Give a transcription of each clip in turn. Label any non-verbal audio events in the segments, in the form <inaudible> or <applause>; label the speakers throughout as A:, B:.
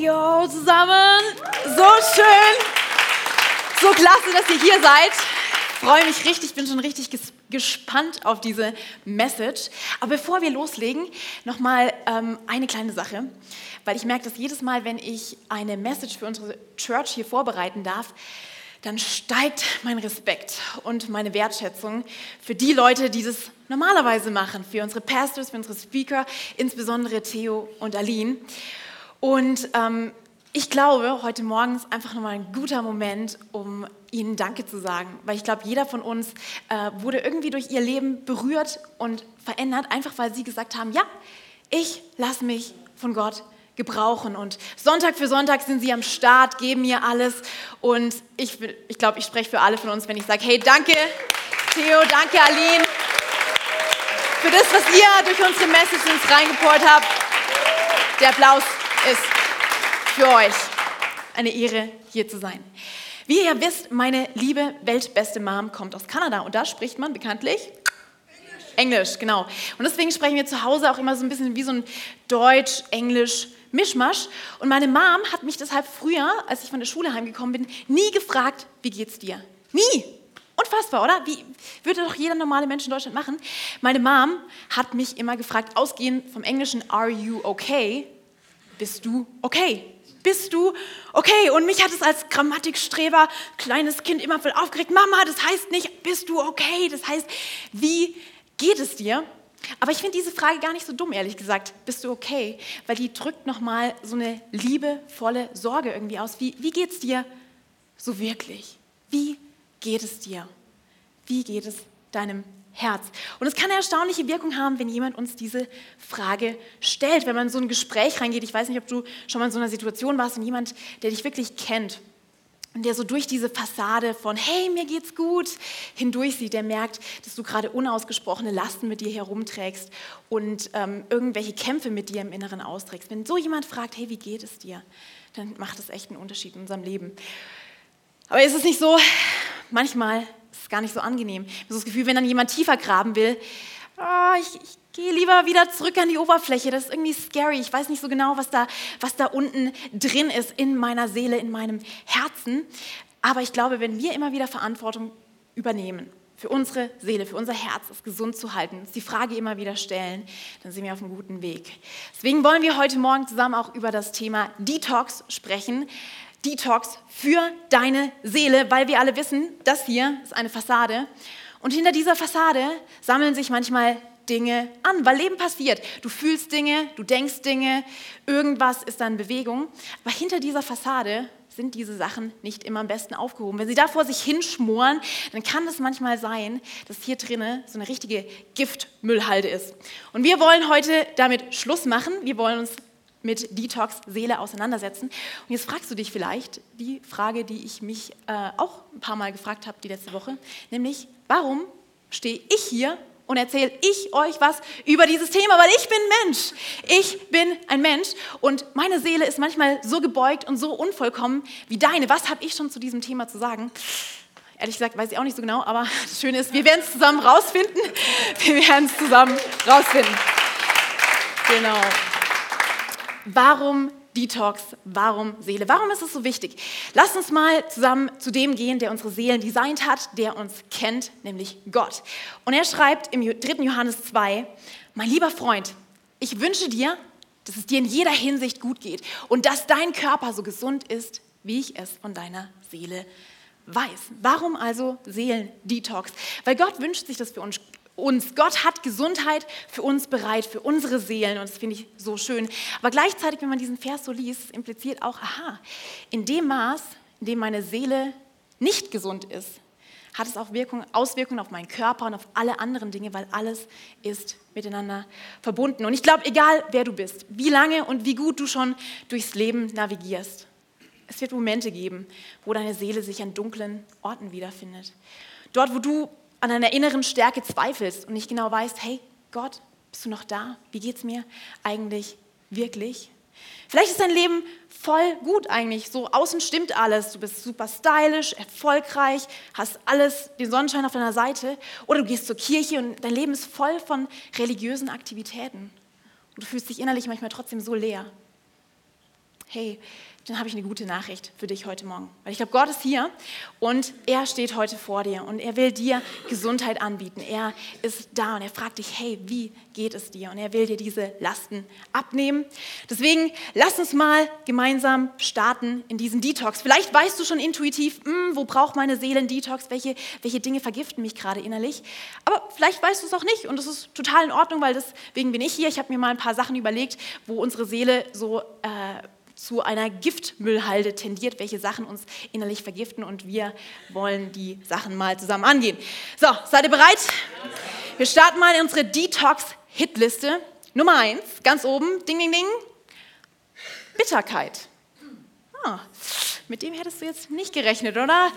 A: Yo, zusammen. So schön. So klasse, dass ihr hier seid. Freue mich richtig, bin schon richtig ges gespannt auf diese Message. Aber bevor wir loslegen, nochmal ähm, eine kleine Sache, weil ich merke, dass jedes Mal, wenn ich eine Message für unsere Church hier vorbereiten darf, dann steigt mein Respekt und meine Wertschätzung für die Leute, die das normalerweise machen, für unsere Pastors, für unsere Speaker, insbesondere Theo und Aline. Und ähm, ich glaube, heute Morgen ist einfach nochmal ein guter Moment, um Ihnen Danke zu sagen, weil ich glaube, jeder von uns äh, wurde irgendwie durch ihr Leben berührt und verändert, einfach weil Sie gesagt haben, ja, ich lasse mich von Gott gebrauchen. Und Sonntag für Sonntag sind sie am Start, geben mir alles. Und ich, ich glaube, ich spreche für alle von uns, wenn ich sage, hey, danke Theo, danke Aline für das, was ihr durch unsere Messages reingeport habt. Der Applaus ist für euch. Eine Ehre, hier zu sein. Wie ihr wisst, meine liebe weltbeste Mom kommt aus Kanada und da spricht man bekanntlich Englisch. Genau. Und deswegen sprechen wir zu Hause auch immer so ein bisschen wie so ein Deutsch, Englisch, Mischmasch. Und meine Mom hat mich deshalb früher, als ich von der Schule heimgekommen bin, nie gefragt, wie geht's dir? Nie. Unfassbar, oder? Wie würde doch jeder normale Mensch in Deutschland machen? Meine Mom hat mich immer gefragt, ausgehend vom Englischen, are you okay? Bist du okay? Bist du okay? Und mich hat es als Grammatikstreber, kleines Kind immer voll aufgeregt. Mama, das heißt nicht, bist du okay? Das heißt, wie geht es dir? Aber ich finde diese Frage gar nicht so dumm, ehrlich gesagt. Bist du okay? Weil die drückt nochmal so eine liebevolle Sorge irgendwie aus. Wie, wie geht es dir so wirklich? Wie geht es dir? Wie geht es deinem Herz? Und es kann eine erstaunliche Wirkung haben, wenn jemand uns diese Frage stellt, wenn man in so ein Gespräch reingeht. Ich weiß nicht, ob du schon mal in so einer Situation warst und jemand, der dich wirklich kennt und der so durch diese Fassade von Hey, mir geht's gut hindurch sieht, der merkt, dass du gerade unausgesprochene Lasten mit dir herumträgst und ähm, irgendwelche Kämpfe mit dir im Inneren austrägst. Wenn so jemand fragt, hey, wie geht es dir, dann macht das echt einen Unterschied in unserem Leben. Aber ist es nicht so, manchmal ist es gar nicht so angenehm. Ich habe so das Gefühl, wenn dann jemand tiefer graben will, oh, ich, ich gehe lieber wieder zurück an die Oberfläche. Das ist irgendwie scary. Ich weiß nicht so genau, was da, was da unten drin ist in meiner Seele, in meinem Herzen. Aber ich glaube, wenn wir immer wieder Verantwortung übernehmen, für unsere Seele, für unser Herz, es gesund zu halten, uns die Frage immer wieder stellen, dann sind wir auf einem guten Weg. Deswegen wollen wir heute Morgen zusammen auch über das Thema Detox sprechen. Detox für deine Seele, weil wir alle wissen, das hier ist eine Fassade. Und hinter dieser Fassade sammeln sich manchmal Dinge an, weil Leben passiert. Du fühlst Dinge, du denkst Dinge, irgendwas ist dann Bewegung. Aber hinter dieser Fassade sind diese Sachen nicht immer am besten aufgehoben. Wenn sie da vor sich hinschmoren, dann kann es manchmal sein, dass hier drinnen so eine richtige Giftmüllhalde ist. Und wir wollen heute damit Schluss machen. Wir wollen uns mit Detox Seele auseinandersetzen. Und jetzt fragst du dich vielleicht die Frage, die ich mich äh, auch ein paar Mal gefragt habe die letzte Woche, nämlich warum stehe ich hier und erzähle ich euch was über dieses Thema, weil ich bin Mensch. Ich bin ein Mensch und meine Seele ist manchmal so gebeugt und so unvollkommen wie deine. Was habe ich schon zu diesem Thema zu sagen? Ehrlich gesagt weiß ich auch nicht so genau, aber <laughs> das Schöne ist, wir werden es zusammen rausfinden. <laughs> Wir werden es zusammen rausfinden. Genau. Warum Detox, warum Seele? Warum ist es so wichtig? Lass uns mal zusammen zu dem gehen, der unsere Seelen designt hat, der uns kennt, nämlich Gott. Und er schreibt im 3. Johannes 2, mein lieber Freund, ich wünsche dir, dass es dir in jeder Hinsicht gut geht und dass dein Körper so gesund ist, wie ich es von deiner Seele weiß. Warum also Seelen-Detox? Weil Gott wünscht sich das für uns, uns. Gott hat Gesundheit für uns bereit, für unsere Seelen und das finde ich so schön. Aber gleichzeitig, wenn man diesen Vers so liest, impliziert auch, aha, in dem Maß, in dem meine Seele nicht gesund ist, hat es auch Wirkung, Auswirkungen auf meinen Körper und auf alle anderen Dinge, weil alles ist miteinander verbunden. Und ich glaube, egal wer du bist, wie lange und wie gut du schon durchs Leben navigierst, es wird Momente geben, wo deine Seele sich an dunklen Orten wiederfindet. Dort, wo du an deiner inneren Stärke zweifelst und nicht genau weißt, hey Gott, bist du noch da? Wie geht es mir eigentlich wirklich? Vielleicht ist dein Leben voll gut eigentlich. So außen stimmt alles. Du bist super stylisch, erfolgreich, hast alles, den Sonnenschein auf deiner Seite. Oder du gehst zur Kirche und dein Leben ist voll von religiösen Aktivitäten. Und du fühlst dich innerlich manchmal trotzdem so leer. hey, dann habe ich eine gute Nachricht für dich heute Morgen. Weil ich glaube, Gott ist hier und er steht heute vor dir und er will dir Gesundheit anbieten. Er ist da und er fragt dich, hey, wie geht es dir? Und er will dir diese Lasten abnehmen. Deswegen lass uns mal gemeinsam starten in diesen Detox. Vielleicht weißt du schon intuitiv, mh, hm, wo braucht meine Seele einen Detox? Welche, welche Dinge vergiften mich gerade innerlich? Aber vielleicht weißt du es auch nicht und das ist total in Ordnung, weil deswegen bin ich hier. Ich habe mir mal ein paar Sachen überlegt, wo unsere Seele so... Äh, zu einer Giftmüllhalde tendiert, welche Sachen uns innerlich vergiften und wir wollen die Sachen mal zusammen angehen. So, seid ihr bereit? Wir starten mal in unsere Detox-Hitliste. Nummer eins, ganz oben, ding, ding, ding, Bitterkeit. Ah, mit dem hättest du jetzt nicht gerechnet, oder?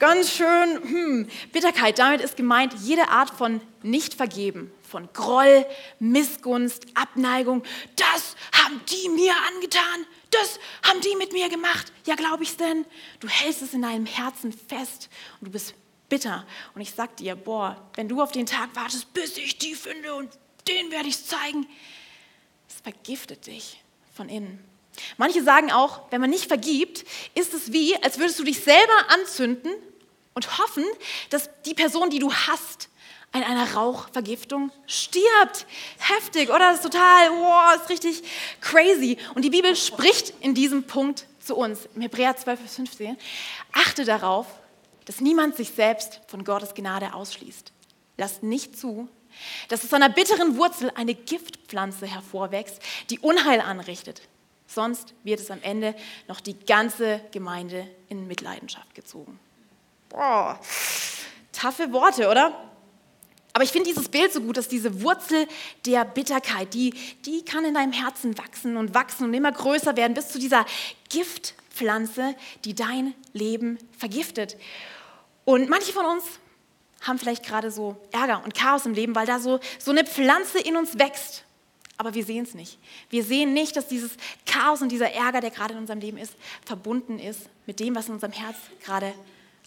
A: Ganz schön, hm. Bitterkeit, damit ist gemeint jede Art von Nicht-Vergeben, von Groll, Missgunst, Abneigung. Das haben die mir angetan, das haben die mit mir gemacht. Ja, glaube ich's denn? Du hältst es in deinem Herzen fest und du bist bitter. Und ich sag dir, boah, wenn du auf den Tag wartest, bis ich die finde und den werde ich zeigen, es vergiftet dich von innen. Manche sagen auch, wenn man nicht vergibt, ist es wie, als würdest du dich selber anzünden und hoffen, dass die Person, die du hast, an einer Rauchvergiftung stirbt. Heftig, oder? Das ist total, wow, ist richtig crazy. Und die Bibel spricht in diesem Punkt zu uns, im Hebräer 12, Vers 15. Achte darauf, dass niemand sich selbst von Gottes Gnade ausschließt. Lasst nicht zu, dass aus einer bitteren Wurzel eine Giftpflanze hervorwächst, die Unheil anrichtet. Sonst wird es am Ende noch die ganze Gemeinde in Mitleidenschaft gezogen. Boah, taffe Worte, oder? Aber ich finde dieses Bild so gut, dass diese Wurzel der Bitterkeit, die, die kann in deinem Herzen wachsen und wachsen und immer größer werden, bis zu dieser Giftpflanze, die dein Leben vergiftet. Und manche von uns haben vielleicht gerade so Ärger und Chaos im Leben, weil da so, so eine Pflanze in uns wächst. Aber wir sehen es nicht. Wir sehen nicht, dass dieses Chaos und dieser Ärger, der gerade in unserem Leben ist, verbunden ist mit dem, was in unserem Herz gerade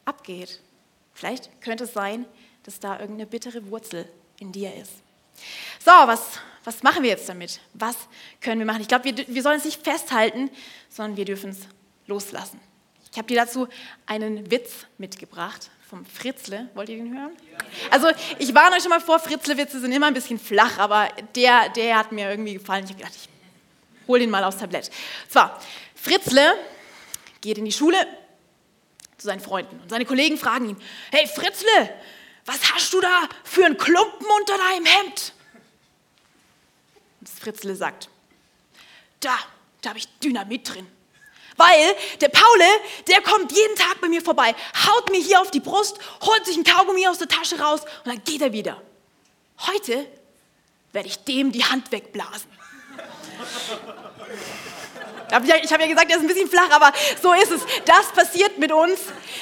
A: abgeht. Vielleicht könnte es sein, dass da irgendeine bittere Wurzel in dir ist. So, was, was machen wir jetzt damit? Was können wir machen? Ich glaube, wir, wir sollen es nicht festhalten, sondern wir dürfen es loslassen. Ich habe dir dazu einen Witz mitgebracht vom Fritzle. Wollt ihr den hören? Also, ich warne euch schon mal vor, Fritzle-Witze sind immer ein bisschen flach, aber der, der hat mir irgendwie gefallen. Ich habe gedacht, ich hole den mal aufs Tablett. Und zwar, Fritzle geht in die Schule zu seinen Freunden und seine Kollegen fragen ihn: Hey, Fritzle, was hast du da für einen Klumpen unter deinem Hemd? Und das Fritzle sagt, da, da habe ich Dynamit drin. Weil der Paule, der kommt jeden Tag bei mir vorbei, haut mir hier auf die Brust, holt sich ein Kaugummi aus der Tasche raus und dann geht er wieder. Heute werde ich dem die Hand wegblasen. Ich habe ja gesagt, er ist ein bisschen flach, aber so ist es. Das passiert mit uns,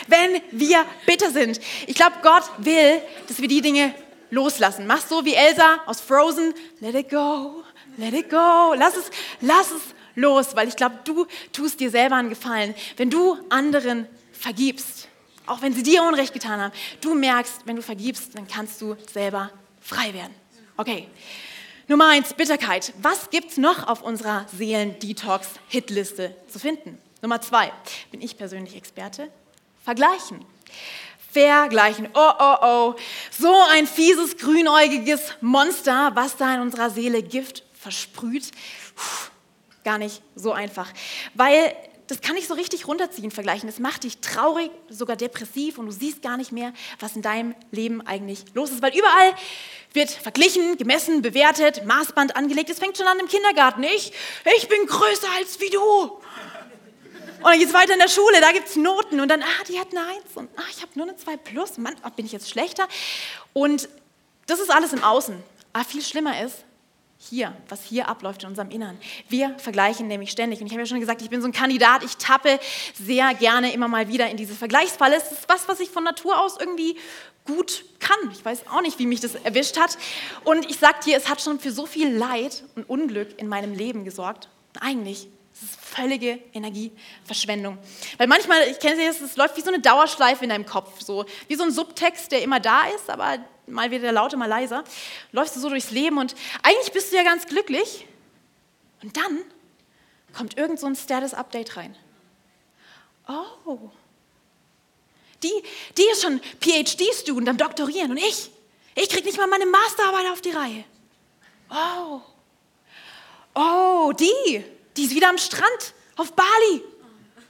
A: wenn wir bitter sind. Ich glaube, Gott will, dass wir die Dinge loslassen. Mach so wie Elsa aus Frozen. Let it go, let it go. Lass es, lass es los, weil ich glaube, du tust dir selber einen Gefallen, wenn du anderen vergibst. Auch wenn sie dir Unrecht getan haben. Du merkst, wenn du vergibst, dann kannst du selber frei werden. Okay. Nummer eins, Bitterkeit. Was gibt es noch auf unserer Seelen-Detox-Hitliste zu finden? Nummer zwei, bin ich persönlich Experte? Vergleichen. Vergleichen. Oh, oh, oh. So ein fieses, grünäugiges Monster, was da in unserer Seele Gift versprüht. Puh, gar nicht so einfach. Weil das kann ich so richtig runterziehen, vergleichen. Das macht dich traurig, sogar depressiv und du siehst gar nicht mehr, was in deinem Leben eigentlich los ist. Weil überall wird verglichen, gemessen, bewertet, Maßband angelegt. Es fängt schon an im Kindergarten. Ich, ich bin größer als wie du. Und dann geht es weiter in der Schule, da gibt es Noten und dann, ah, die hat eine Eins und ah, ich habe nur eine 2 plus, Mann, oh, bin ich jetzt schlechter? Und das ist alles im Außen. Aber viel schlimmer ist, hier, was hier abläuft in unserem Innern. Wir vergleichen nämlich ständig. Und ich habe ja schon gesagt, ich bin so ein Kandidat, ich tappe sehr gerne immer mal wieder in diese Vergleichsfalle. Es ist was, was ich von Natur aus irgendwie gut kann. Ich weiß auch nicht, wie mich das erwischt hat. Und ich sage dir, es hat schon für so viel Leid und Unglück in meinem Leben gesorgt. Und eigentlich ist völlige Energieverschwendung. Weil manchmal, ich kenne es, es läuft wie so eine Dauerschleife in deinem Kopf. So wie so ein Subtext, der immer da ist, aber mal wieder lauter, mal leiser, läufst du so durchs Leben und eigentlich bist du ja ganz glücklich. Und dann kommt irgend so ein Status-Update rein. Oh, die, die ist schon PhD-Student am Doktorieren und ich, ich kriege nicht mal meine Masterarbeit auf die Reihe. Oh, oh, die, die ist wieder am Strand auf Bali.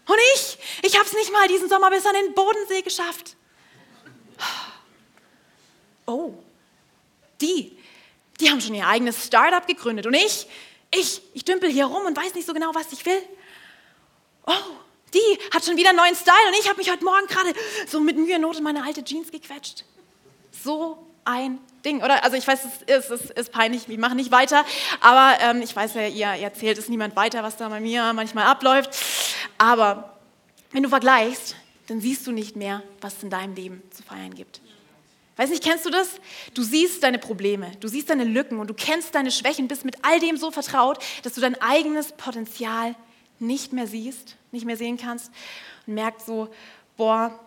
A: Und ich, ich habe es nicht mal diesen Sommer bis an den Bodensee geschafft. Oh, die, die haben schon ihr eigenes Startup gegründet. Und ich, ich, ich dümpel hier rum und weiß nicht so genau, was ich will. Oh, die hat schon wieder einen neuen Style und ich habe mich heute Morgen gerade so mit Mühe und Not in meine alte Jeans gequetscht. So ein Ding, oder? Also ich weiß, es ist, es ist peinlich, ich mache nicht weiter, aber ähm, ich weiß ja, ihr, ihr erzählt es niemand weiter, was da bei mir manchmal abläuft. Aber wenn du vergleichst, dann siehst du nicht mehr, was es in deinem Leben zu feiern gibt. Weiß nicht, kennst du das? Du siehst deine Probleme, du siehst deine Lücken und du kennst deine Schwächen, bist mit all dem so vertraut, dass du dein eigenes Potenzial nicht mehr siehst, nicht mehr sehen kannst und merkst so, boah,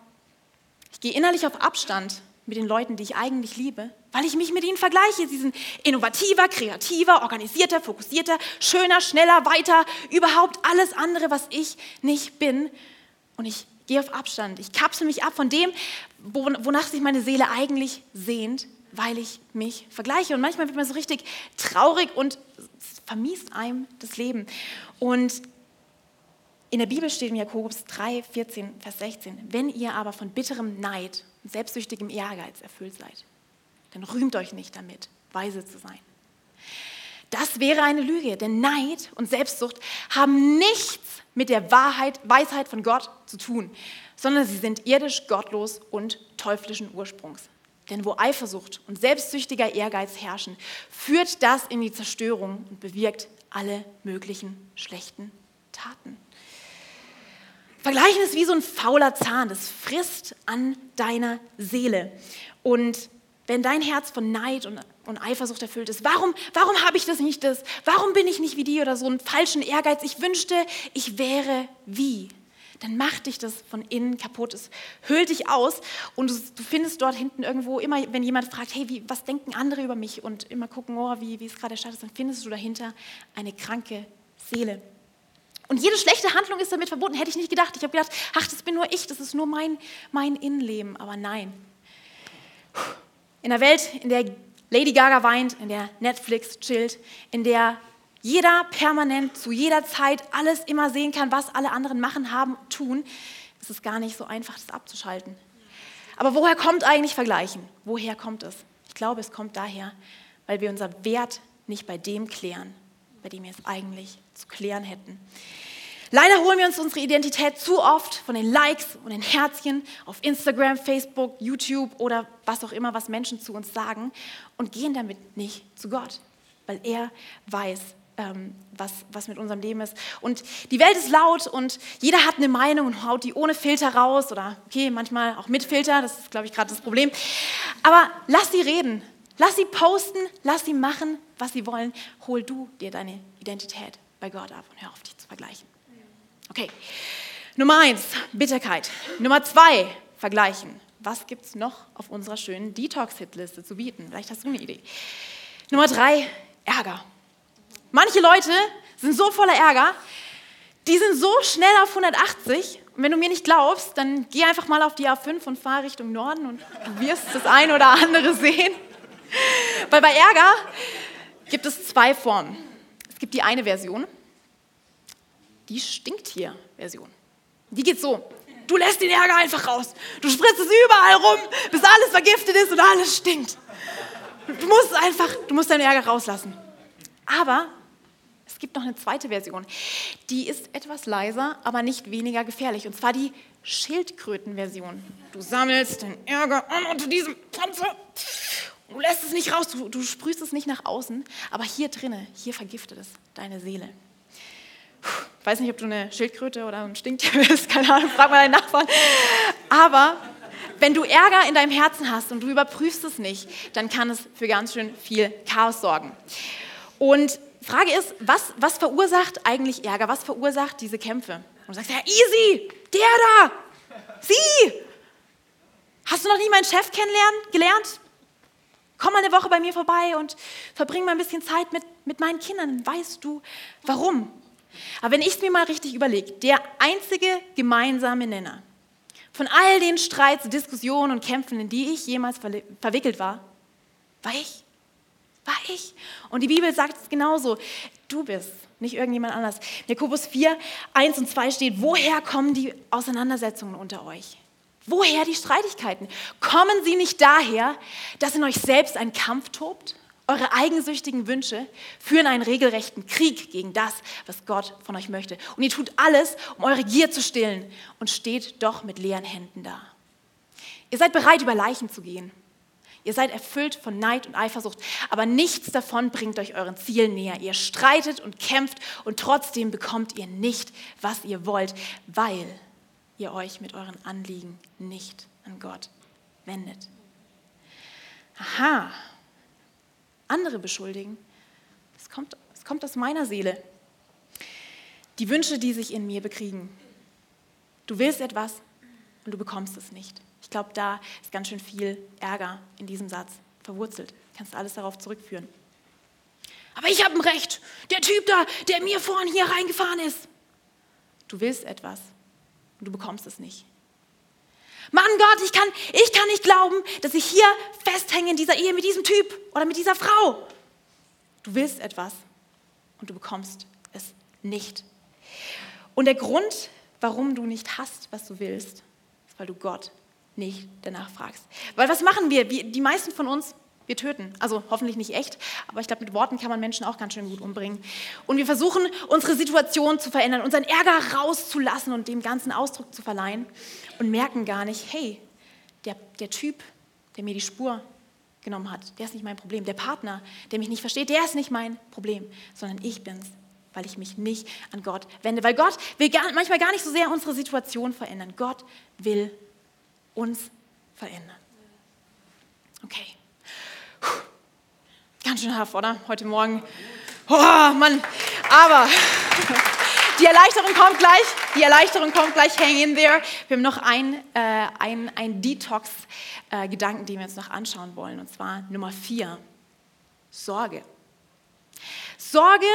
A: ich gehe innerlich auf Abstand mit den Leuten, die ich eigentlich liebe, weil ich mich mit ihnen vergleiche. Sie sind innovativer, kreativer, organisierter, fokussierter, schöner, schneller, weiter, überhaupt alles andere, was ich nicht bin. Und ich gehe auf Abstand. Ich kapsel mich ab von dem, wonach sich meine Seele eigentlich sehnt, weil ich mich vergleiche. Und manchmal wird man so richtig traurig und vermiest einem das Leben. Und in der Bibel steht in Jakobus 3, 14, Vers 16, wenn ihr aber von bitterem Neid und selbstsüchtigem Ehrgeiz erfüllt seid, dann rühmt euch nicht damit, weise zu sein. Das wäre eine Lüge, denn Neid und Selbstsucht haben nichts mit der Wahrheit, Weisheit von Gott zu tun, sondern sie sind irdisch, gottlos und teuflischen Ursprungs. Denn wo Eifersucht und selbstsüchtiger Ehrgeiz herrschen, führt das in die Zerstörung und bewirkt alle möglichen schlechten Taten. Vergleichen ist wie so ein fauler Zahn, das frisst an deiner Seele. Und wenn dein Herz von Neid und, und Eifersucht erfüllt ist, warum, warum habe ich das nicht das? Warum bin ich nicht wie die oder so einen falschen Ehrgeiz? Ich wünschte, ich wäre wie. Dann macht dich das von innen kaputt. Es höhlt dich aus und du, du findest dort hinten irgendwo immer, wenn jemand fragt, hey, wie, was denken andere über mich? Und immer gucken, oh, wie, wie es gerade statt ist, dann findest du dahinter eine kranke Seele. Und jede schlechte Handlung ist damit verbunden. Hätte ich nicht gedacht. Ich habe gedacht, ach, das bin nur ich, das ist nur mein, mein Innenleben. Aber nein. In der Welt, in der Lady Gaga weint, in der Netflix chillt, in der jeder permanent zu jeder Zeit alles immer sehen kann, was alle anderen machen, haben, tun, ist es gar nicht so einfach, das abzuschalten. Aber woher kommt eigentlich Vergleichen? Woher kommt es? Ich glaube, es kommt daher, weil wir unser Wert nicht bei dem klären, bei dem wir es eigentlich zu klären hätten. Leider holen wir uns unsere Identität zu oft von den Likes und den Herzchen auf Instagram, Facebook, YouTube oder was auch immer, was Menschen zu uns sagen und gehen damit nicht zu Gott, weil er weiß, ähm, was, was mit unserem Leben ist. Und die Welt ist laut und jeder hat eine Meinung und haut die ohne Filter raus oder okay, manchmal auch mit Filter, das ist, glaube ich, gerade das Problem. Aber lass sie reden, lass sie posten, lass sie machen, was sie wollen. Hol du dir deine Identität bei Gott ab und hör auf, dich zu vergleichen. Okay, Nummer eins, Bitterkeit. Nummer zwei, Vergleichen. Was gibt es noch auf unserer schönen Detox-Hitliste zu bieten? Vielleicht hast du eine Idee. Nummer drei, Ärger. Manche Leute sind so voller Ärger, die sind so schnell auf 180. Und wenn du mir nicht glaubst, dann geh einfach mal auf die A5 und fahr Richtung Norden und du wirst das ein oder andere sehen. Weil bei Ärger gibt es zwei Formen. Es gibt die eine Version, die stinkt hier Version. Die geht so. Du lässt den Ärger einfach raus. Du spritzt es überall rum, bis alles vergiftet ist und alles stinkt. Du musst einfach, du musst deinen Ärger rauslassen. Aber es gibt noch eine zweite Version. Die ist etwas leiser, aber nicht weniger gefährlich. Und zwar die Schildkrötenversion. Du sammelst den Ärger unter diesem Panzer Du lässt es nicht raus, du, du sprühst es nicht nach außen, aber hier drinnen, hier vergiftet es deine Seele. Weiß nicht, ob du eine Schildkröte oder ein Stinktier <laughs> bist, keine Ahnung, frag mal deinen Nachbarn. Aber wenn du Ärger in deinem Herzen hast und du überprüfst es nicht, dann kann es für ganz schön viel Chaos sorgen. Und Frage ist, was, was verursacht eigentlich Ärger? Was verursacht diese Kämpfe? Und du sagst, ja, easy, der da, sie. Hast du noch nie meinen Chef kennenlernen, gelernt? Komm mal eine Woche bei mir vorbei und verbring mal ein bisschen Zeit mit, mit meinen Kindern. Weißt du, warum? Aber wenn ich es mir mal richtig überlege, der einzige gemeinsame Nenner von all den Streits, Diskussionen und Kämpfen, in die ich jemals verwickelt war, war ich. War ich. Und die Bibel sagt es genauso. Du bist, nicht irgendjemand anders. Jakobus 4, 1 und 2 steht, woher kommen die Auseinandersetzungen unter euch? Woher die Streitigkeiten? Kommen sie nicht daher, dass in euch selbst ein Kampf tobt? Eure eigensüchtigen Wünsche führen einen regelrechten Krieg gegen das, was Gott von euch möchte. Und ihr tut alles, um eure Gier zu stillen und steht doch mit leeren Händen da. Ihr seid bereit, über Leichen zu gehen. Ihr seid erfüllt von Neid und Eifersucht, aber nichts davon bringt euch euren Zielen näher. Ihr streitet und kämpft und trotzdem bekommt ihr nicht, was ihr wollt, weil ihr euch mit euren Anliegen nicht an Gott wendet. Aha, andere beschuldigen, es kommt, es kommt aus meiner Seele. Die Wünsche, die sich in mir bekriegen. Du willst etwas und du bekommst es nicht. Ich glaube, da ist ganz schön viel Ärger in diesem Satz verwurzelt. Du kannst alles darauf zurückführen. Aber ich habe ein Recht. Der Typ da, der mir vorhin hier reingefahren ist. Du willst etwas und du bekommst es nicht. Mann Gott, ich kann, ich kann nicht glauben, dass ich hier festhänge in dieser Ehe mit diesem Typ oder mit dieser Frau. Du willst etwas und du bekommst es nicht. Und der Grund, warum du nicht hast, was du willst, ist, weil du Gott nicht danach fragst. Weil was machen wir? wir die meisten von uns wir töten. Also hoffentlich nicht echt, aber ich glaube, mit Worten kann man Menschen auch ganz schön gut umbringen. Und wir versuchen, unsere Situation zu verändern, unseren Ärger rauszulassen und dem Ganzen Ausdruck zu verleihen und merken gar nicht, hey, der, der Typ, der mir die Spur genommen hat, der ist nicht mein Problem. Der Partner, der mich nicht versteht, der ist nicht mein Problem, sondern ich bin's, weil ich mich nicht an Gott wende. Weil Gott will gar, manchmal gar nicht so sehr unsere Situation verändern. Gott will uns verändern. Okay. Ganz schön hart, oder? Heute Morgen. Oh, Mann. Aber die Erleichterung kommt gleich. Die Erleichterung kommt gleich. Hang in there. Wir haben noch einen äh, ein, Detox-Gedanken, äh, den wir uns noch anschauen wollen. Und zwar Nummer vier. Sorge. Sorge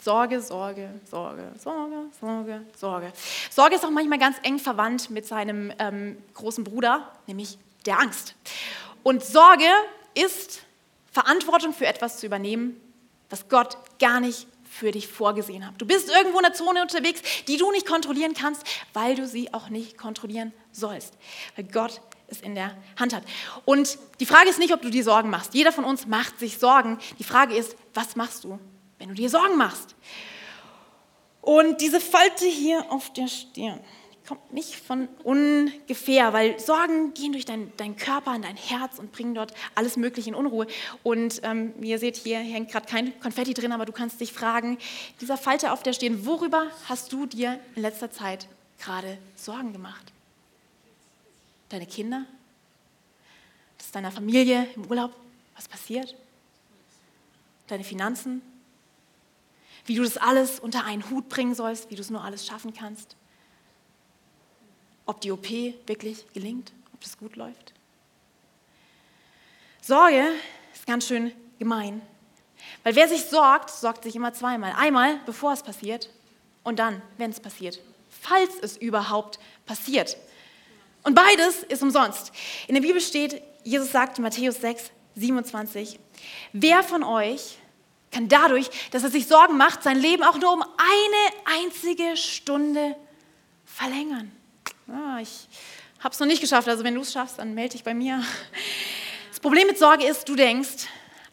A: Sorge, Sorge, Sorge, Sorge, Sorge, Sorge. Sorge ist auch manchmal ganz eng verwandt mit seinem ähm, großen Bruder, nämlich der Angst. Und Sorge ist Verantwortung für etwas zu übernehmen, was Gott gar nicht für dich vorgesehen hat. Du bist irgendwo in einer Zone unterwegs, die du nicht kontrollieren kannst, weil du sie auch nicht kontrollieren sollst, weil Gott es in der Hand hat. Und die Frage ist nicht, ob du dir Sorgen machst. Jeder von uns macht sich Sorgen. Die Frage ist, was machst du, wenn du dir Sorgen machst? Und diese Falte hier auf der Stirn, kommt nicht von ungefähr, weil Sorgen gehen durch deinen dein Körper und dein Herz und bringen dort alles Mögliche in Unruhe. Und ähm, ihr seht, hier hängt gerade kein Konfetti drin, aber du kannst dich fragen, dieser Falte auf der Stirn, worüber hast du dir in letzter Zeit gerade Sorgen gemacht? Deine Kinder? Ist deiner Familie im Urlaub was passiert? Deine Finanzen? Wie du das alles unter einen Hut bringen sollst, wie du es nur alles schaffen kannst? Ob die OP wirklich gelingt, ob das gut läuft. Sorge ist ganz schön gemein, weil wer sich sorgt, sorgt sich immer zweimal. Einmal, bevor es passiert und dann, wenn es passiert, falls es überhaupt passiert. Und beides ist umsonst. In der Bibel steht, Jesus sagt in Matthäus 6, 27, wer von euch kann dadurch, dass er sich Sorgen macht, sein Leben auch nur um eine einzige Stunde verlängern? Ah, ich habe es noch nicht geschafft, also wenn du es schaffst, dann melde dich bei mir. Das Problem mit Sorge ist, du denkst,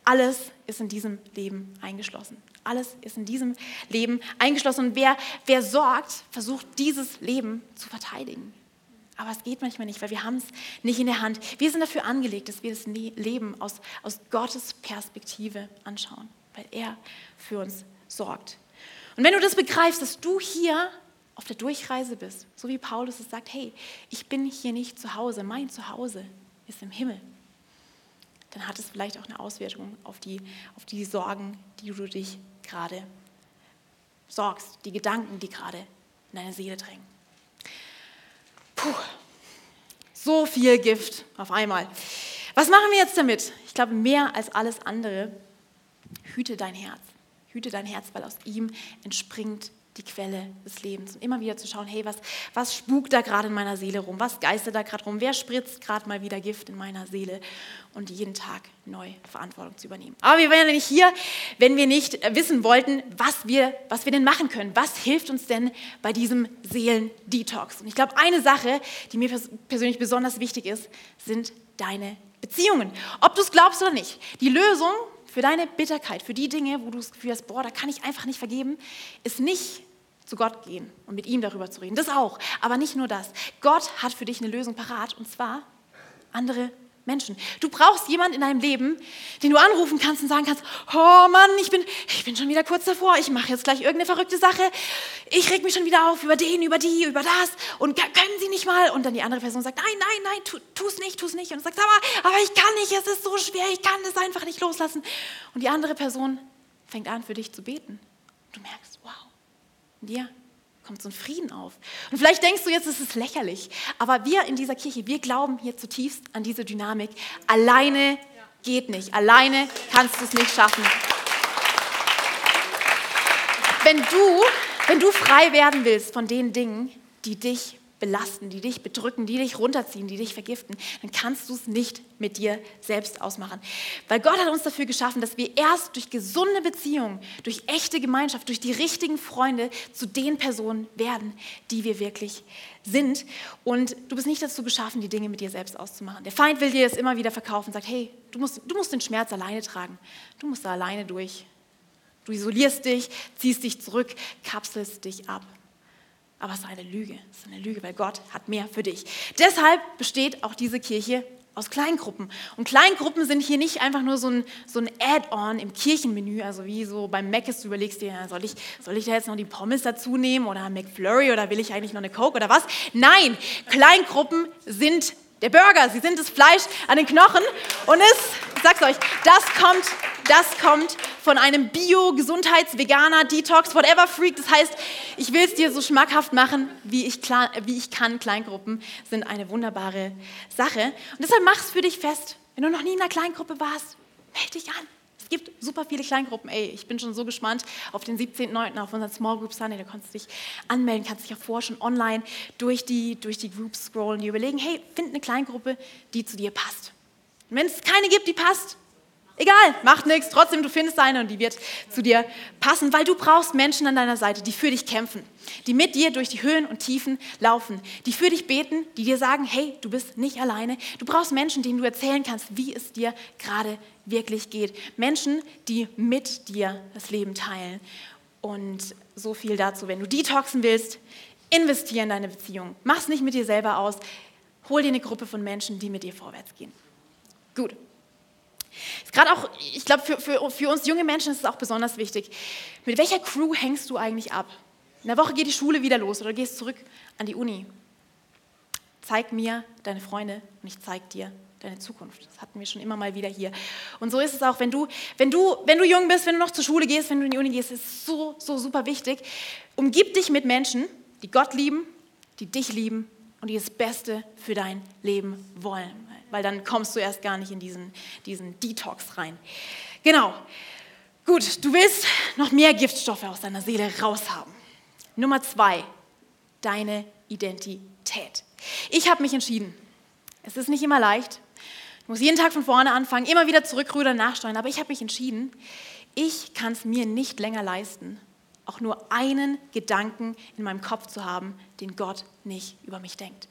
A: alles ist in diesem Leben eingeschlossen. Alles ist in diesem Leben eingeschlossen. Und wer, wer sorgt, versucht dieses Leben zu verteidigen. Aber es geht manchmal nicht, weil wir haben es nicht in der Hand. Wir sind dafür angelegt, dass wir das Leben aus, aus Gottes Perspektive anschauen, weil er für uns sorgt. Und wenn du das begreifst, dass du hier auf der Durchreise bist, so wie Paulus es sagt, hey, ich bin hier nicht zu Hause, mein Zuhause ist im Himmel, dann hat es vielleicht auch eine Auswirkung auf die, auf die Sorgen, die du dich gerade sorgst, die Gedanken, die gerade in deine Seele drängen. Puh, so viel Gift auf einmal. Was machen wir jetzt damit? Ich glaube, mehr als alles andere, hüte dein Herz. Hüte dein Herz, weil aus ihm entspringt die Quelle des Lebens. Und immer wieder zu schauen, hey, was, was spukt da gerade in meiner Seele rum? Was geistert da gerade rum? Wer spritzt gerade mal wieder Gift in meiner Seele? Und jeden Tag neu Verantwortung zu übernehmen. Aber wir wären ja nicht hier, wenn wir nicht wissen wollten, was wir, was wir denn machen können. Was hilft uns denn bei diesem Seelendetox? Und ich glaube, eine Sache, die mir persönlich besonders wichtig ist, sind deine Beziehungen. Ob du es glaubst oder nicht. Die Lösung für deine Bitterkeit, für die Dinge, wo du das Gefühl hast, boah, da kann ich einfach nicht vergeben, ist nicht zu Gott gehen und mit ihm darüber zu reden. Das auch, aber nicht nur das. Gott hat für dich eine Lösung parat und zwar andere Menschen. Du brauchst jemanden in deinem Leben, den du anrufen kannst und sagen kannst, oh Mann, ich bin, ich bin schon wieder kurz davor, ich mache jetzt gleich irgendeine verrückte Sache, ich reg mich schon wieder auf über den, über die, über das und können Sie nicht mal? Und dann die andere Person sagt, nein, nein, nein, tu, tu's nicht, tu's nicht. Und du sagst, aber, aber ich kann nicht, es ist so schwer, ich kann das einfach nicht loslassen. Und die andere Person fängt an, für dich zu beten. Du merkst, wow, in dir kommt so ein Frieden auf. Und vielleicht denkst du jetzt, es ist lächerlich, aber wir in dieser Kirche, wir glauben hier zutiefst an diese Dynamik. Alleine geht nicht, alleine kannst du es nicht schaffen. Wenn du, wenn du frei werden willst von den Dingen, die dich belasten, die dich bedrücken, die dich runterziehen, die dich vergiften, dann kannst du es nicht mit dir selbst ausmachen. Weil Gott hat uns dafür geschaffen, dass wir erst durch gesunde Beziehungen, durch echte Gemeinschaft, durch die richtigen Freunde zu den Personen werden, die wir wirklich sind. Und du bist nicht dazu geschaffen, die Dinge mit dir selbst auszumachen. Der Feind will dir das immer wieder verkaufen und sagt, hey, du musst, du musst den Schmerz alleine tragen. Du musst da alleine durch. Du isolierst dich, ziehst dich zurück, kapselst dich ab. Aber es ist eine Lüge. Es ist eine Lüge, weil Gott hat mehr für dich. Deshalb besteht auch diese Kirche aus Kleingruppen. Und Kleingruppen sind hier nicht einfach nur so ein, so ein Add-on im Kirchenmenü, also wie so beim Mc's, du überlegst dir, soll ich, soll ich da jetzt noch die Pommes dazu nehmen oder McFlurry oder will ich eigentlich noch eine Coke oder was? Nein, Kleingruppen sind der Burger, sie sind das Fleisch an den Knochen und es, ich sag's euch, das kommt, das kommt von einem Bio-, Veganer, Detox, whatever Freak. Das heißt, ich will es dir so schmackhaft machen, wie ich, wie ich kann. Kleingruppen sind eine wunderbare Sache. Und deshalb mach es für dich fest. Wenn du noch nie in einer Kleingruppe warst, melde dich an. Es gibt super viele Kleingruppen. Ey, ich bin schon so gespannt auf den 17.09. auf unseren Small Group Sunday. Da kannst du dich anmelden, kannst dich ja vorher schon online durch die, durch die Groups scrollen, die überlegen, hey, find eine Kleingruppe, die zu dir passt. Wenn es keine gibt, die passt, Egal, macht nichts, trotzdem, du findest eine und die wird zu dir passen, weil du brauchst Menschen an deiner Seite, die für dich kämpfen, die mit dir durch die Höhen und Tiefen laufen, die für dich beten, die dir sagen, hey, du bist nicht alleine. Du brauchst Menschen, denen du erzählen kannst, wie es dir gerade wirklich geht. Menschen, die mit dir das Leben teilen. Und so viel dazu, wenn du detoxen willst, investiere in deine Beziehung. Mach es nicht mit dir selber aus. Hol dir eine Gruppe von Menschen, die mit dir vorwärts gehen. Gut. Gerade auch, ich glaube, für, für, für uns junge Menschen ist es auch besonders wichtig. Mit welcher Crew hängst du eigentlich ab? In der Woche geht die Schule wieder los oder gehst zurück an die Uni. Zeig mir deine Freunde und ich zeig dir deine Zukunft. Das hatten wir schon immer mal wieder hier. Und so ist es auch, wenn du, wenn du, wenn du jung bist, wenn du noch zur Schule gehst, wenn du in die Uni gehst, ist so, so super wichtig. Umgib dich mit Menschen, die Gott lieben, die dich lieben und die das Beste für dein Leben wollen weil dann kommst du erst gar nicht in diesen, diesen Detox rein. Genau. Gut, du willst noch mehr Giftstoffe aus deiner Seele raushaben. Nummer zwei, deine Identität. Ich habe mich entschieden. Es ist nicht immer leicht. Ich muss jeden Tag von vorne anfangen, immer wieder zurückrudern, nachsteuern. Aber ich habe mich entschieden, ich kann es mir nicht länger leisten, auch nur einen Gedanken in meinem Kopf zu haben, den Gott nicht über mich denkt.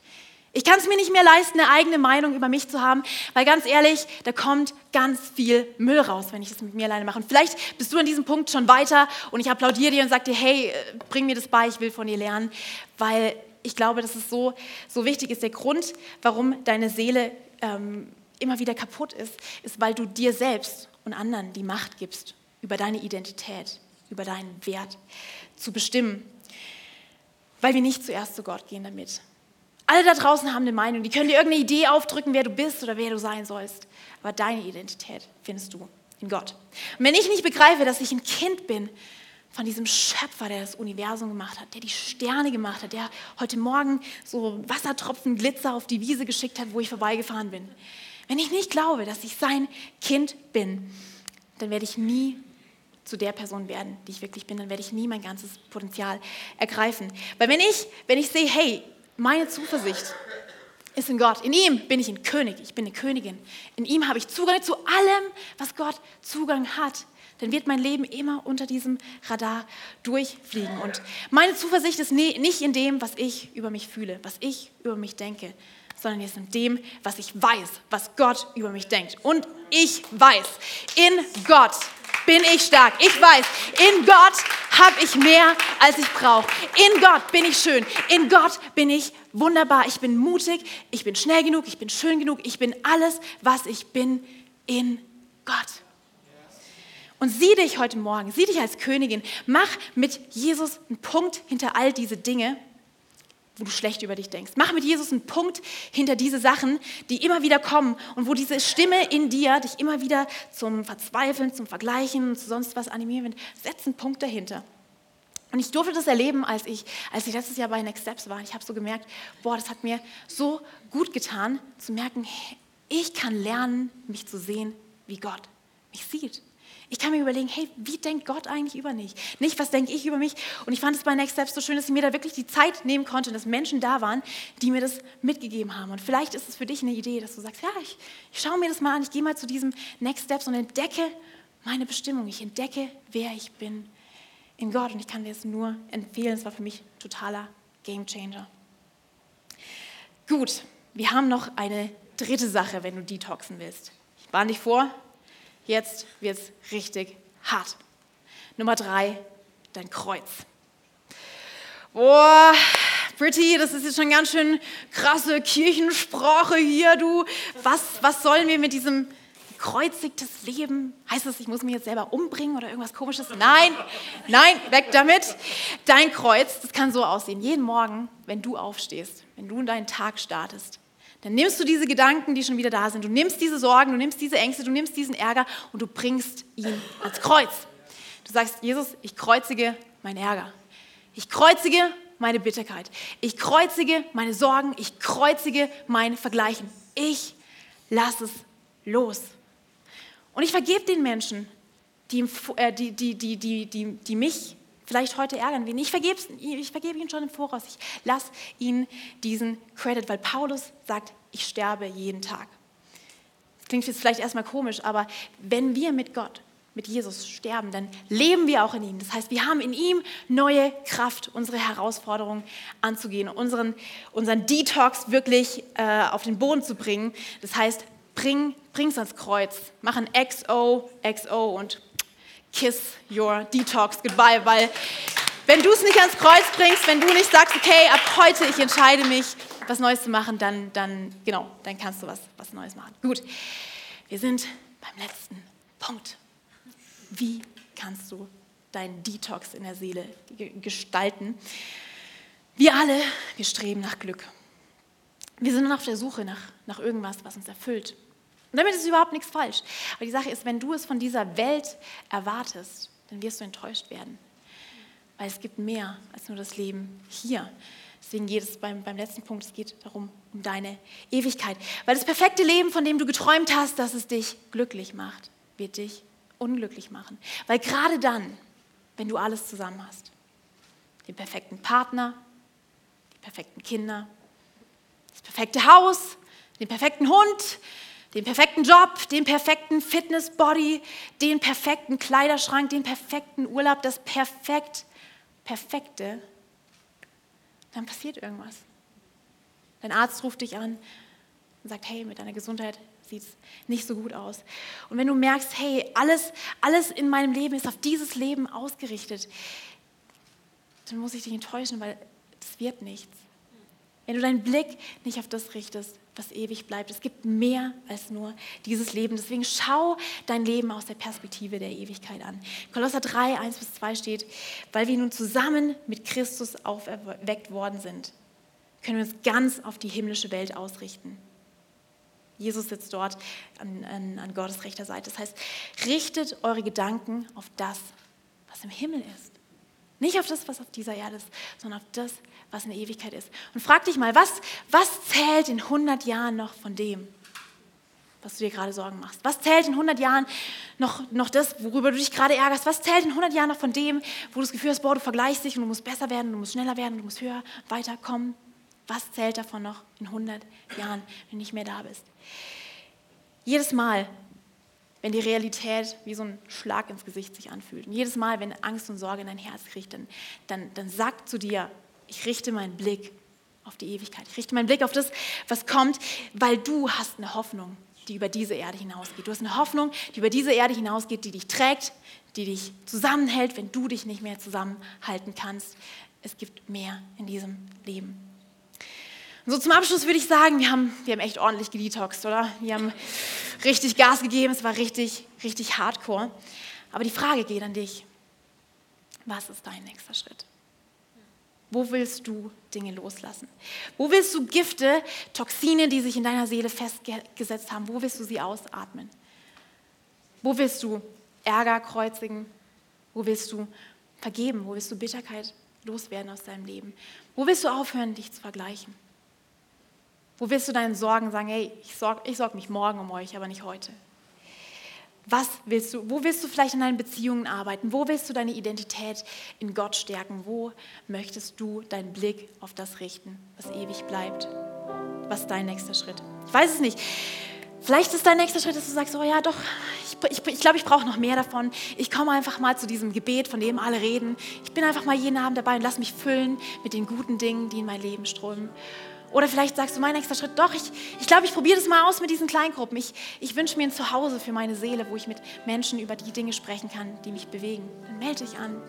A: Ich kann es mir nicht mehr leisten, eine eigene Meinung über mich zu haben, weil ganz ehrlich, da kommt ganz viel Müll raus, wenn ich das mit mir alleine mache. Und vielleicht bist du an diesem Punkt schon weiter und ich applaudiere dir und sage dir, hey, äh, bring mir das bei, ich will von dir lernen, weil ich glaube, dass es so, so wichtig ist. Der Grund, warum deine Seele ähm, immer wieder kaputt ist, ist, weil du dir selbst und anderen die Macht gibst, über deine Identität, über deinen Wert zu bestimmen. Weil wir nicht zuerst zu Gott gehen damit. Alle da draußen haben eine Meinung, die können dir irgendeine Idee aufdrücken, wer du bist oder wer du sein sollst. Aber deine Identität findest du in Gott. Und wenn ich nicht begreife, dass ich ein Kind bin von diesem Schöpfer, der das Universum gemacht hat, der die Sterne gemacht hat, der heute Morgen so Wassertropfen Glitzer auf die Wiese geschickt hat, wo ich vorbeigefahren bin. Wenn ich nicht glaube, dass ich sein Kind bin, dann werde ich nie zu der Person werden, die ich wirklich bin, dann werde ich nie mein ganzes Potenzial ergreifen. Weil wenn ich, wenn ich sehe, hey, meine Zuversicht ist in Gott, in ihm bin ich ein König, ich bin eine Königin, in ihm habe ich Zugang zu allem, was Gott Zugang hat, dann wird mein Leben immer unter diesem Radar durchfliegen. Und meine Zuversicht ist nicht in dem, was ich über mich fühle, was ich über mich denke, sondern ist in dem, was ich weiß, was Gott über mich denkt. Und ich weiß, in Gott bin ich stark. Ich weiß, in Gott habe ich mehr, als ich brauche. In Gott bin ich schön. In Gott bin ich wunderbar. Ich bin mutig. Ich bin schnell genug. Ich bin schön genug. Ich bin alles, was ich bin in Gott. Und sieh dich heute Morgen, sieh dich als Königin. Mach mit Jesus einen Punkt hinter all diese Dinge wo du schlecht über dich denkst. Mach mit Jesus einen Punkt hinter diese Sachen, die immer wieder kommen und wo diese Stimme in dir dich immer wieder zum Verzweifeln, zum Vergleichen zu sonst was animieren wird. Setz einen Punkt dahinter. Und ich durfte das erleben, als ich, als ich letztes Jahr bei Next Steps war. Ich habe so gemerkt, boah, das hat mir so gut getan, zu merken, ich kann lernen, mich zu sehen, wie Gott mich sieht. Ich kann mir überlegen, hey, wie denkt Gott eigentlich über mich? Nicht, was denke ich über mich? Und ich fand es bei Next Steps so schön, dass ich mir da wirklich die Zeit nehmen konnte dass Menschen da waren, die mir das mitgegeben haben. Und vielleicht ist es für dich eine Idee, dass du sagst, ja, ich, ich schaue mir das mal an, ich gehe mal zu diesem Next Steps und entdecke meine Bestimmung. Ich entdecke, wer ich bin in Gott. Und ich kann dir es nur empfehlen. Es war für mich totaler Game Changer. Gut, wir haben noch eine dritte Sache, wenn du detoxen willst. Ich warne dich vor, Jetzt wird es richtig hart. Nummer drei, dein Kreuz. Boah, Pretty, das ist jetzt schon ganz schön krasse Kirchensprache hier, du. Was, was sollen wir mit diesem gekreuzigtes Leben? Heißt das, ich muss mich jetzt selber umbringen oder irgendwas komisches? Nein, nein, weg damit. Dein Kreuz, das kann so aussehen. Jeden Morgen, wenn du aufstehst, wenn du in deinen Tag startest, dann nimmst du diese Gedanken, die schon wieder da sind, du nimmst diese Sorgen, du nimmst diese Ängste, du nimmst diesen Ärger und du bringst ihn ans Kreuz. Du sagst, Jesus, ich kreuzige meinen Ärger. Ich kreuzige meine Bitterkeit. Ich kreuzige meine Sorgen. Ich kreuzige mein Vergleichen. Ich lasse es los. Und ich vergebe den Menschen, die, äh, die, die, die, die, die, die mich vielleicht heute ärgern wen. Ich vergebe, ich vergebe ihnen schon im Voraus. Ich lasse ihnen diesen Credit, weil Paulus sagt, ich sterbe jeden Tag. Das klingt jetzt vielleicht erstmal komisch, aber wenn wir mit Gott, mit Jesus sterben, dann leben wir auch in ihm. Das heißt, wir haben in ihm neue Kraft, unsere Herausforderungen anzugehen, unseren, unseren Detox wirklich äh, auf den Boden zu bringen. Das heißt, bring es ans Kreuz, mach ein XO, XO und kiss your detox goodbye, weil wenn du es nicht ans Kreuz bringst, wenn du nicht sagst, okay, ab heute ich entscheide mich, was Neues zu machen, dann, dann genau, dann kannst du was, was Neues machen. Gut, wir sind beim letzten Punkt. Wie kannst du deinen Detox in der Seele gestalten? Wir alle, wir streben nach Glück. Wir sind auf der Suche nach, nach irgendwas, was uns erfüllt. Und damit ist überhaupt nichts falsch. Aber die Sache ist, wenn du es von dieser Welt erwartest, dann wirst du enttäuscht werden. Weil es gibt mehr als nur das Leben hier. Deswegen geht es beim, beim letzten Punkt, es geht darum, um deine Ewigkeit. Weil das perfekte Leben, von dem du geträumt hast, dass es dich glücklich macht, wird dich unglücklich machen. Weil gerade dann, wenn du alles zusammen hast, den perfekten Partner, die perfekten Kinder, das perfekte Haus, den perfekten Hund, den perfekten Job, den perfekten Fitnessbody, den perfekten Kleiderschrank, den perfekten Urlaub, das perfekt, perfekte, dann passiert irgendwas. Dein Arzt ruft dich an und sagt, hey, mit deiner Gesundheit sieht es nicht so gut aus. Und wenn du merkst, hey, alles, alles in meinem Leben ist auf dieses Leben ausgerichtet, dann muss ich dich enttäuschen, weil es wird nichts. Wenn du deinen Blick nicht auf das richtest, was ewig bleibt. Es gibt mehr als nur dieses Leben. Deswegen schau dein Leben aus der Perspektive der Ewigkeit an. Kolosser 3, 1 bis 2 steht, weil wir nun zusammen mit Christus auferweckt worden sind, können wir uns ganz auf die himmlische Welt ausrichten. Jesus sitzt dort an, an, an Gottes rechter Seite. Das heißt, richtet eure Gedanken auf das, was im Himmel ist. Nicht auf das, was auf dieser Erde ist, sondern auf das, was in der Ewigkeit ist. Und frag dich mal, was, was zählt in 100 Jahren noch von dem, was du dir gerade Sorgen machst? Was zählt in 100 Jahren noch, noch das, worüber du dich gerade ärgerst? Was zählt in 100 Jahren noch von dem, wo du das Gefühl hast, boah, du vergleichst dich und du musst besser werden, du musst schneller werden, du musst höher, weiterkommen? Was zählt davon noch in 100 Jahren, wenn du nicht mehr da bist? Jedes Mal, wenn die Realität wie so ein Schlag ins Gesicht sich anfühlt. Und jedes Mal, wenn Angst und Sorge in dein Herz kriegt, dann, dann, dann sag zu dir, ich richte meinen Blick auf die Ewigkeit. Ich richte meinen Blick auf das, was kommt, weil du hast eine Hoffnung, die über diese Erde hinausgeht. Du hast eine Hoffnung, die über diese Erde hinausgeht, die dich trägt, die dich zusammenhält, wenn du dich nicht mehr zusammenhalten kannst. Es gibt mehr in diesem Leben. Und so zum Abschluss würde ich sagen, wir haben, wir haben echt ordentlich gedetoxed, oder? Wir haben richtig Gas gegeben, es war richtig, richtig hardcore. Aber die Frage geht an dich. Was ist dein nächster Schritt? Wo willst du Dinge loslassen? Wo willst du Gifte, Toxine, die sich in deiner Seele festgesetzt haben, wo willst du sie ausatmen? Wo willst du Ärger kreuzigen? Wo willst du vergeben? Wo willst du Bitterkeit loswerden aus deinem Leben? Wo willst du aufhören, dich zu vergleichen? Wo willst du deinen Sorgen sagen, hey, ich sorge ich sorg mich morgen um euch, aber nicht heute? Was willst du, wo willst du vielleicht in deinen Beziehungen arbeiten? Wo willst du deine Identität in Gott stärken? Wo möchtest du deinen Blick auf das richten, was ewig bleibt? Was ist dein nächster Schritt? Ich weiß es nicht. Vielleicht ist dein nächster Schritt, dass du sagst, oh ja, doch, ich, ich, ich glaube, ich brauche noch mehr davon. Ich komme einfach mal zu diesem Gebet, von dem alle reden. Ich bin einfach mal jeden Abend dabei und lass mich füllen mit den guten Dingen, die in mein Leben strömen. Oder vielleicht sagst du, mein nächster Schritt, doch, ich, ich glaube, ich probiere das mal aus mit diesen Kleingruppen. Ich, ich wünsche mir ein Zuhause für meine Seele, wo ich mit Menschen über die Dinge sprechen kann, die mich bewegen. Dann melde dich an.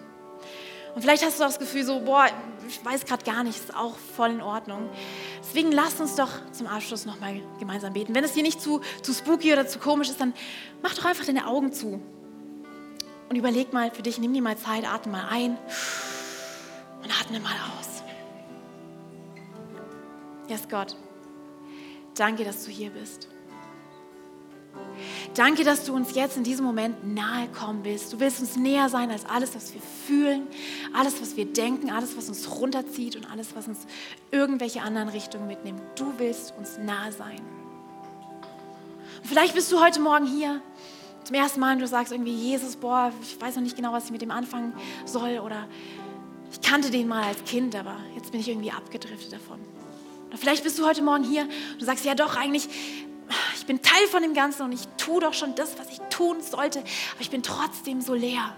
A: Und vielleicht hast du auch das Gefühl so, boah, ich weiß gerade gar nicht, ist auch voll in Ordnung. Deswegen lasst uns doch zum Abschluss nochmal gemeinsam beten. Wenn es dir nicht zu, zu spooky oder zu komisch ist, dann mach doch einfach deine Augen zu. Und überleg mal für dich, nimm dir mal Zeit, atme mal ein und atme mal aus. Yes, Gott. Danke, dass du hier bist. Danke, dass du uns jetzt in diesem Moment nahe kommen willst. Du willst uns näher sein als alles, was wir fühlen, alles, was wir denken, alles, was uns runterzieht und alles, was uns irgendwelche anderen Richtungen mitnimmt. Du willst uns nahe sein. Und vielleicht bist du heute Morgen hier zum ersten Mal und du sagst irgendwie, Jesus, boah, ich weiß noch nicht genau, was ich mit dem anfangen soll oder ich kannte den mal als Kind, aber jetzt bin ich irgendwie abgedriftet davon. Oder vielleicht bist du heute Morgen hier und du sagst, ja doch, eigentlich, ich bin Teil von dem Ganzen und ich tue doch schon das, was ich tun sollte, aber ich bin trotzdem so leer.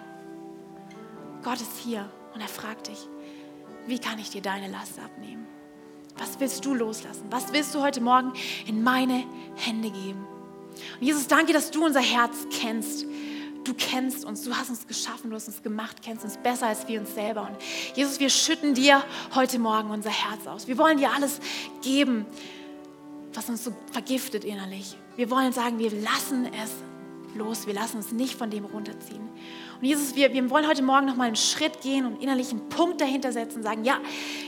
A: Gott ist hier und er fragt dich, wie kann ich dir deine Last abnehmen? Was willst du loslassen? Was willst du heute Morgen in meine Hände geben? Und Jesus, danke, dass du unser Herz kennst du kennst uns, du hast uns geschaffen, du hast uns gemacht, kennst uns besser als wir uns selber. Und Jesus, wir schütten dir heute Morgen unser Herz aus. Wir wollen dir alles geben, was uns so vergiftet innerlich. Wir wollen sagen, wir lassen es los, wir lassen uns nicht von dem runterziehen. Und Jesus, wir, wir wollen heute Morgen nochmal einen Schritt gehen und innerlich einen Punkt dahinter setzen und sagen, ja,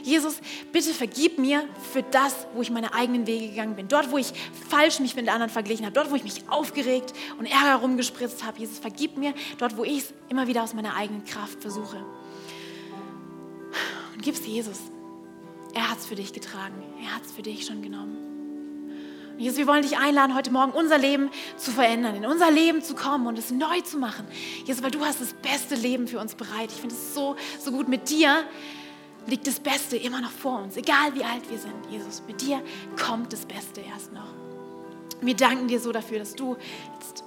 A: Jesus, bitte vergib mir für das, wo ich meine eigenen Wege gegangen bin. Dort, wo ich falsch mich mit anderen verglichen habe, dort, wo ich mich aufgeregt und Ärger rumgespritzt habe. Jesus, vergib mir dort, wo ich es immer wieder aus meiner eigenen Kraft versuche. Und gib es Jesus. Er hat es für dich getragen. Er hat es für dich schon genommen. Jesus, wir wollen dich einladen, heute Morgen unser Leben zu verändern, in unser Leben zu kommen und es neu zu machen. Jesus, weil du hast das beste Leben für uns bereit. Ich finde es so, so gut. Mit dir liegt das Beste immer noch vor uns, egal wie alt wir sind. Jesus, mit dir kommt das Beste erst noch. Wir danken dir so dafür, dass du jetzt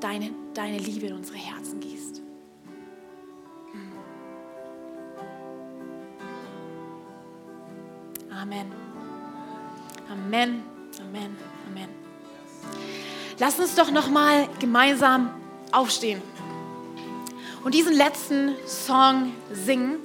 A: deine, deine Liebe in unsere Herzen gießt. Amen. Amen. Amen. Amen. Lass uns doch noch mal gemeinsam aufstehen und diesen letzten Song singen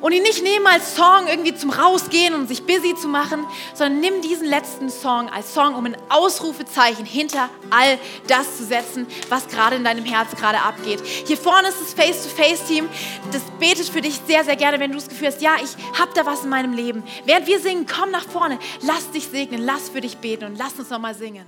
A: und ihn nicht nehmen als Song irgendwie zum Rausgehen und sich busy zu machen, sondern nimm diesen letzten Song als Song, um ein Ausrufezeichen hinter all das zu setzen, was gerade in deinem Herz gerade abgeht. Hier vorne ist das Face-to-Face-Team, das betet für dich sehr, sehr gerne, wenn du das Gefühl hast, ja, ich habe da was in meinem Leben. Während wir singen, komm nach vorne, lass dich segnen, lass für dich beten und lass uns nochmal singen.